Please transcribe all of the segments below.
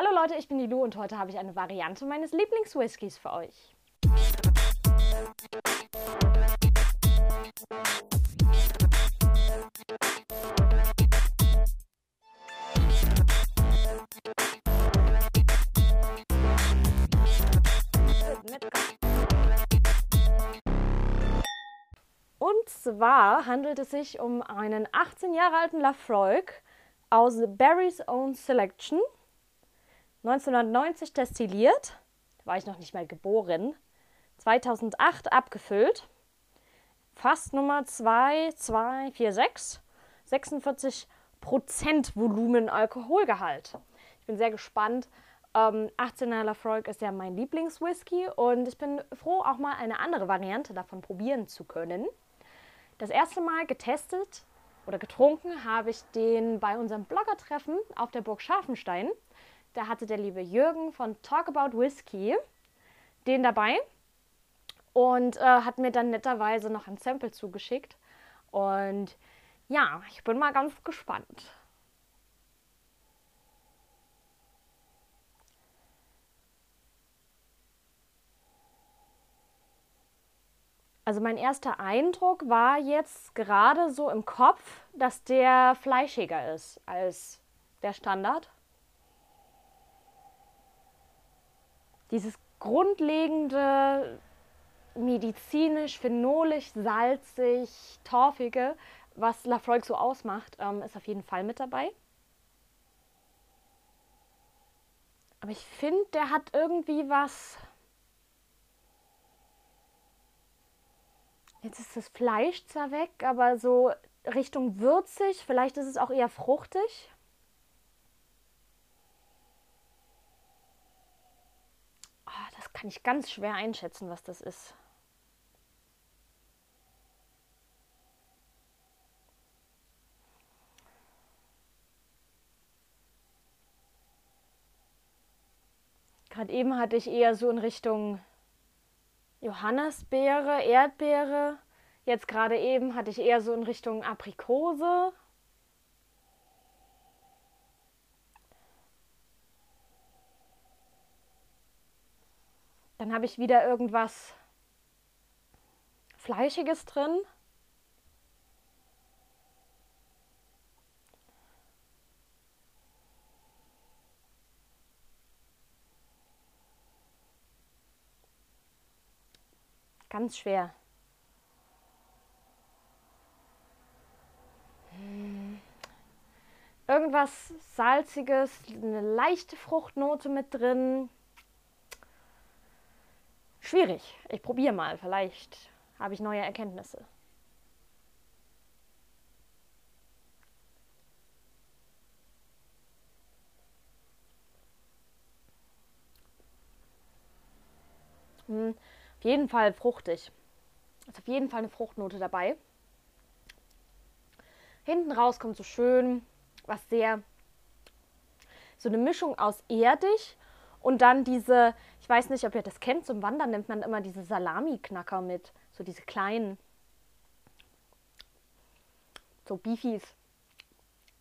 Hallo Leute, ich bin die Lu und heute habe ich eine Variante meines Lieblingswhiskys für euch. Und zwar handelt es sich um einen 18 Jahre alten Lafroig aus Barry's Own Selection. 1990 destilliert, da war ich noch nicht mal geboren. 2008 abgefüllt. Fassnummer 2246. 46 Prozent Volumen Alkoholgehalt. Ich bin sehr gespannt. Ähm, 18er Lafroig ist ja mein Lieblingswhisky und ich bin froh, auch mal eine andere Variante davon probieren zu können. Das erste Mal getestet oder getrunken habe ich den bei unserem Bloggertreffen auf der Burg Scharfenstein. Da hatte der liebe Jürgen von Talk About Whiskey den dabei und äh, hat mir dann netterweise noch ein Sample zugeschickt. Und ja, ich bin mal ganz gespannt. Also mein erster Eindruck war jetzt gerade so im Kopf, dass der fleischiger ist als der Standard. Dieses grundlegende, medizinisch, phenolisch, salzig, torfige, was Lafroig so ausmacht, ähm, ist auf jeden Fall mit dabei. Aber ich finde, der hat irgendwie was Jetzt ist das Fleisch zwar weg, aber so Richtung würzig, vielleicht ist es auch eher fruchtig. Oh, das kann ich ganz schwer einschätzen, was das ist. Gerade eben hatte ich eher so in Richtung Johannisbeere, Erdbeere. Jetzt gerade eben hatte ich eher so in Richtung Aprikose. Dann habe ich wieder irgendwas Fleischiges drin. Ganz schwer. Hm. Irgendwas Salziges, eine leichte Fruchtnote mit drin. Schwierig. Ich probiere mal. Vielleicht habe ich neue Erkenntnisse. Hm. Auf jeden Fall fruchtig. Ist auf jeden Fall eine Fruchtnote dabei. Hinten raus kommt so schön was sehr, so eine Mischung aus erdig und dann diese, ich weiß nicht, ob ihr das kennt, zum Wandern nimmt man immer diese Salami-Knacker mit. So diese kleinen, so Beefies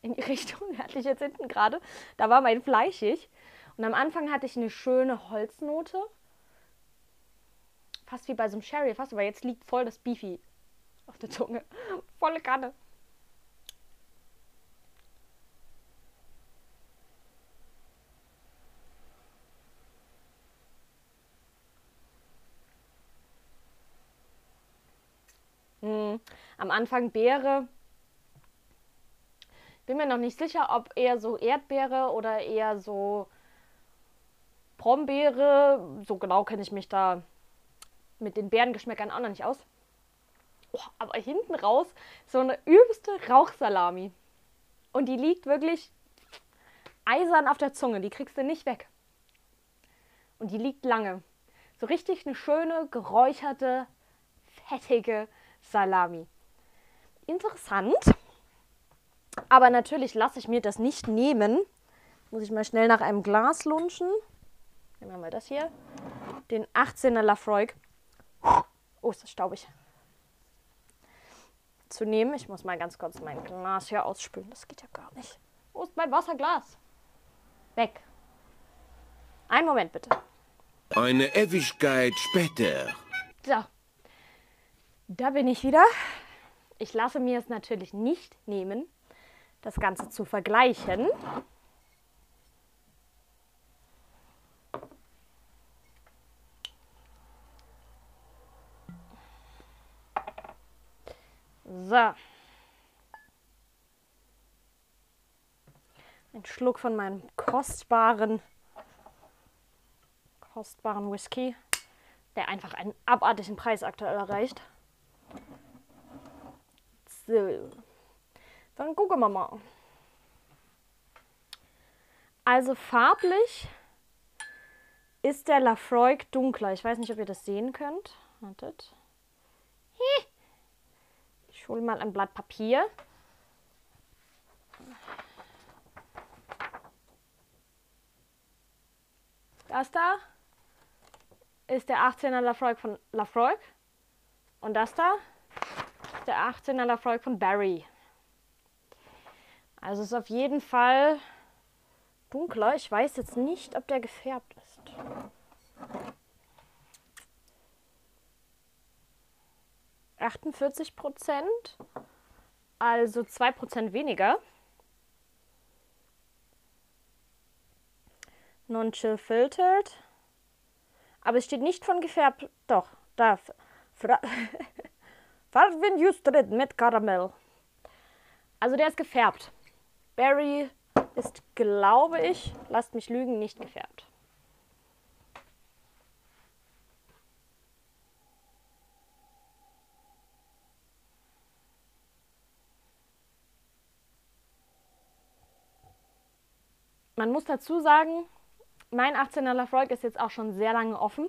in die Richtung hatte ich jetzt hinten gerade. Da war mein fleischig. Und am Anfang hatte ich eine schöne Holznote Fast wie bei so einem Sherry, fast, aber jetzt liegt voll das Beefy auf der Zunge. Volle Kanne. Hm. Am Anfang Beere. Bin mir noch nicht sicher, ob eher so Erdbeere oder eher so Brombeere. So genau kenne ich mich da mit den Beerengeschmäckern auch noch nicht aus. Oh, aber hinten raus so eine übelste Rauchsalami. Und die liegt wirklich eisern auf der Zunge. Die kriegst du nicht weg. Und die liegt lange. So richtig eine schöne, geräucherte, fettige Salami. Interessant. Aber natürlich lasse ich mir das nicht nehmen. Muss ich mal schnell nach einem Glas lunchen. Nehmen wir mal das hier. Den 18er Lafroig. Oh, ist das staubig. Zu nehmen. Ich muss mal ganz kurz mein Glas hier ausspülen. Das geht ja gar nicht. Wo ist mein Wasserglas? Weg. Einen Moment bitte. Eine Ewigkeit später. So. Da bin ich wieder. Ich lasse mir es natürlich nicht nehmen, das Ganze zu vergleichen. So. Ein Schluck von meinem kostbaren, kostbaren Whisky, der einfach einen abartigen Preis aktuell erreicht. So. Dann gucken wir mal. Also farblich ist der Lafroig dunkler. Ich weiß nicht, ob ihr das sehen könnt. Wartet. Ich hole mal ein Blatt Papier. Das da ist der 18er Lafroig von Lafroig. Und das da der 18er Lafroig von Barry. Also ist auf jeden Fall dunkler. Ich weiß jetzt nicht, ob der gefärbt ist. Achtundvierzig Prozent, also zwei Prozent weniger. Non-chill filtered. Aber es steht nicht von gefärbt. Doch, da. Farben Justred mit Karamell. Also der ist gefärbt. Berry ist, glaube ich, lasst mich lügen, nicht gefärbt. Man muss dazu sagen, mein 18er Lafroig ist jetzt auch schon sehr lange offen.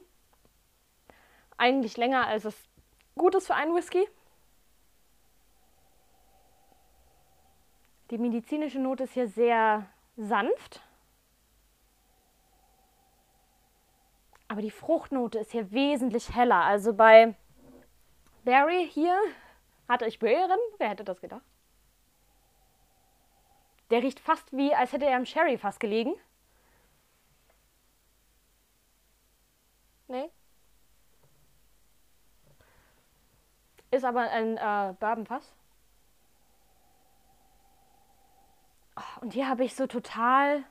Eigentlich länger, als es gut ist für einen Whisky. Die medizinische Note ist hier sehr sanft. Aber die Fruchtnote ist hier wesentlich heller. Also bei Berry hier hatte ich Beeren. Wer hätte das gedacht? Der riecht fast wie, als hätte er im Sherry fast gelegen. Nee. Ist aber ein äh, Bourbonfass. Und hier habe ich so total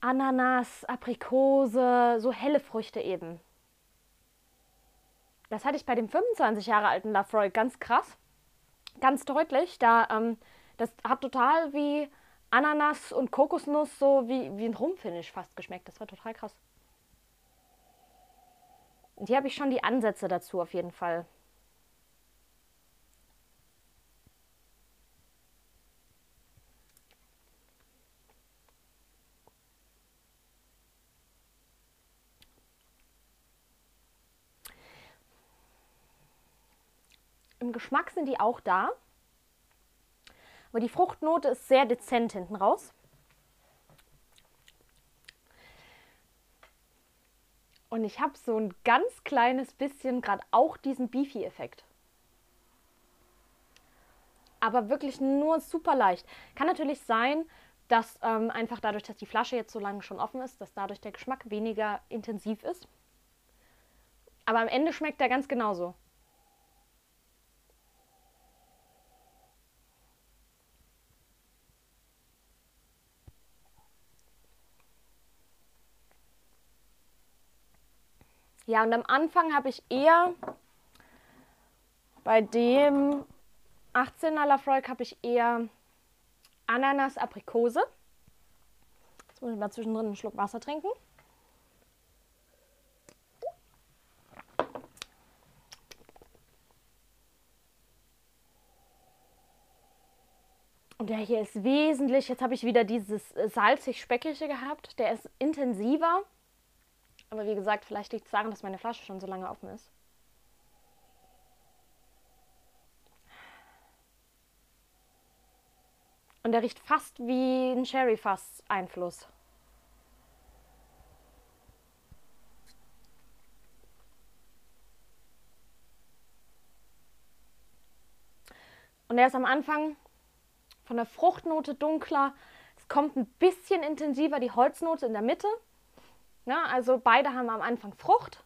Ananas, Aprikose, so helle Früchte eben. Das hatte ich bei dem 25 Jahre alten Lafroy ganz krass, ganz deutlich. Da, ähm, das hat total wie Ananas und Kokosnuss, so wie, wie ein Rumfinish fast geschmeckt. Das war total krass. Und hier habe ich schon die Ansätze dazu auf jeden Fall. Im Geschmack sind die auch da. Aber die Fruchtnote ist sehr dezent hinten raus. Und ich habe so ein ganz kleines bisschen gerade auch diesen Beefy-Effekt. Aber wirklich nur super leicht. Kann natürlich sein, dass ähm, einfach dadurch, dass die Flasche jetzt so lange schon offen ist, dass dadurch der Geschmack weniger intensiv ist. Aber am Ende schmeckt er ganz genauso. Ja, und am Anfang habe ich eher bei dem 18er Lafroig habe ich eher Ananas, Aprikose. Jetzt muss ich mal zwischendrin einen Schluck Wasser trinken. Und der hier ist wesentlich, jetzt habe ich wieder dieses salzig-speckige gehabt. Der ist intensiver. Aber wie gesagt, vielleicht liegt es daran, dass meine Flasche schon so lange offen ist. Und der riecht fast wie ein Sherry-Fass-Einfluss. Und er ist am Anfang von der Fruchtnote dunkler. Es es kommt ein bisschen intensiver die Holznote in der Mitte. Ja, also beide haben am Anfang Frucht.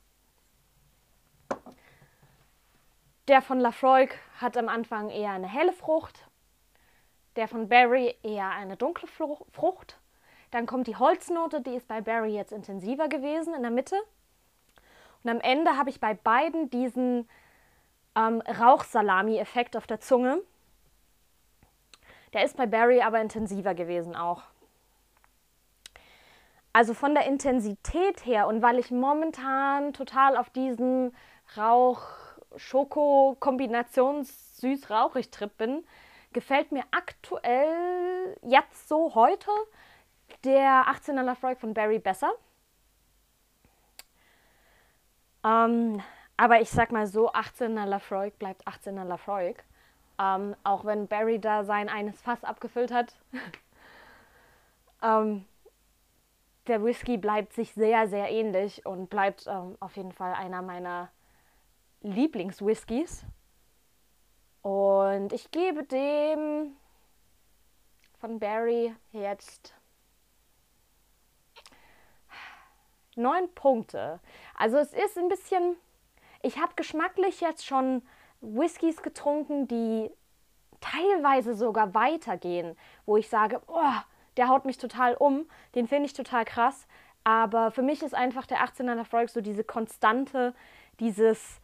Der von Lafroig hat am Anfang eher eine helle Frucht. Der von Barry eher eine dunkle Frucht. Dann kommt die Holznote, die ist bei Barry jetzt intensiver gewesen in der Mitte. Und am Ende habe ich bei beiden diesen ähm, Rauchsalami-Effekt auf der Zunge. Der ist bei Barry aber intensiver gewesen auch. Also von der Intensität her und weil ich momentan total auf diesen Rauch-Schoko-Kombinations-süß-rauchig-Trip bin, gefällt mir aktuell jetzt so heute der 18er Lafroig von Barry besser. Ähm, aber ich sag mal so, 18er Lafroig bleibt 18er Lafroig. Ähm, auch wenn Barry da sein eines Fass abgefüllt hat. ähm, der Whisky bleibt sich sehr, sehr ähnlich und bleibt ähm, auf jeden Fall einer meiner Lieblingswhiskys. Und ich gebe dem von Barry jetzt neun Punkte. Also es ist ein bisschen, ich habe geschmacklich jetzt schon Whiskys getrunken, die teilweise sogar weitergehen, wo ich sage, oh, der haut mich total um, den finde ich total krass. Aber für mich ist einfach der 18er Erfolg so diese Konstante, dieses,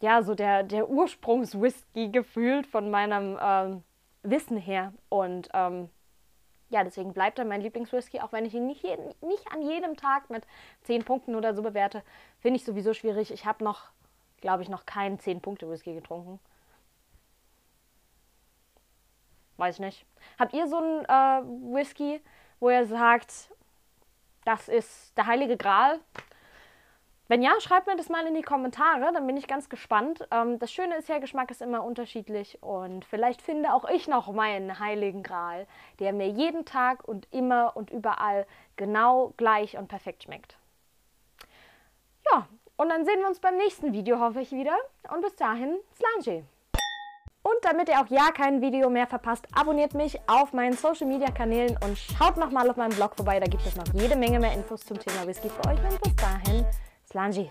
ja, so der, der Ursprungswhisky gefühlt von meinem ähm, Wissen her. Und ähm, ja, deswegen bleibt er mein Lieblingswhisky, auch wenn ich ihn nicht, jeden, nicht an jedem Tag mit 10 Punkten oder so bewerte. Finde ich sowieso schwierig. Ich habe noch, glaube ich, noch keinen 10-Punkte-Whisky getrunken. Weiß ich nicht. Habt ihr so einen äh, Whisky, wo ihr sagt, das ist der heilige Gral? Wenn ja, schreibt mir das mal in die Kommentare, dann bin ich ganz gespannt. Ähm, das Schöne ist ja, Geschmack ist immer unterschiedlich und vielleicht finde auch ich noch meinen heiligen Gral, der mir jeden Tag und immer und überall genau gleich und perfekt schmeckt. Ja, und dann sehen wir uns beim nächsten Video, hoffe ich wieder. Und bis dahin, Slange! Und damit ihr auch ja kein Video mehr verpasst, abonniert mich auf meinen Social Media Kanälen und schaut nochmal auf meinem Blog vorbei. Da gibt es noch jede Menge mehr Infos zum Thema Whisky für euch. Und bis dahin, Slanji.